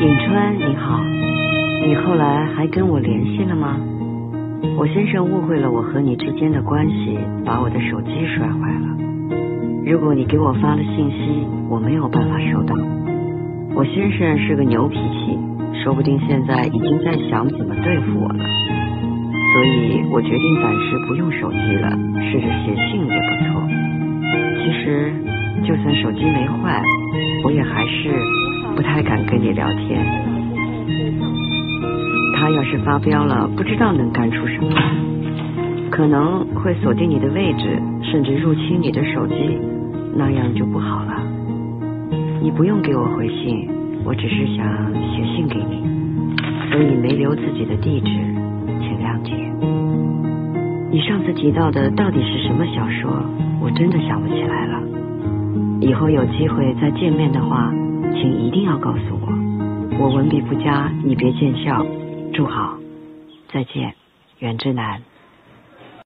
尹川，你好，你后来还跟我联系了吗？我先生误会了我和你之间的关系，把我的手机摔坏了。如果你给我发了信息，我没有办法收到。我先生是个牛脾气，说不定现在已经在想怎么对付我了。所以我决定暂时不用手机了，试着写信也不错。其实，就算手机没坏，我也还是才敢跟你聊天。他要是发飙了，不知道能干出什么，可能会锁定你的位置，甚至入侵你的手机，那样就不好了。你不用给我回信，我只是想写信给你，所以没留自己的地址，请谅解。你上次提到的到底是什么小说？我真的想不起来了。以后有机会再见面的话，请一定要告诉我。我文笔不佳，你别见笑。祝好，再见，袁之南。